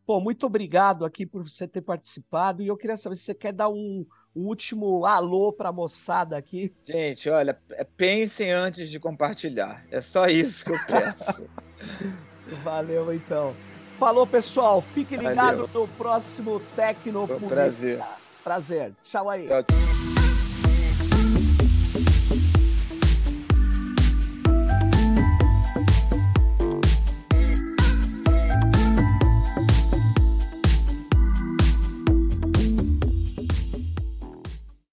Pô, muito obrigado aqui por você ter participado. E eu queria saber se você quer dar um, um último alô para a moçada aqui. Gente, olha, é, pensem antes de compartilhar. É só isso que eu peço. *laughs* Valeu, então. Falou, pessoal. Fique ligado Valeu. no próximo Tecno Prazer. Prazer. Tchau aí. Tchau.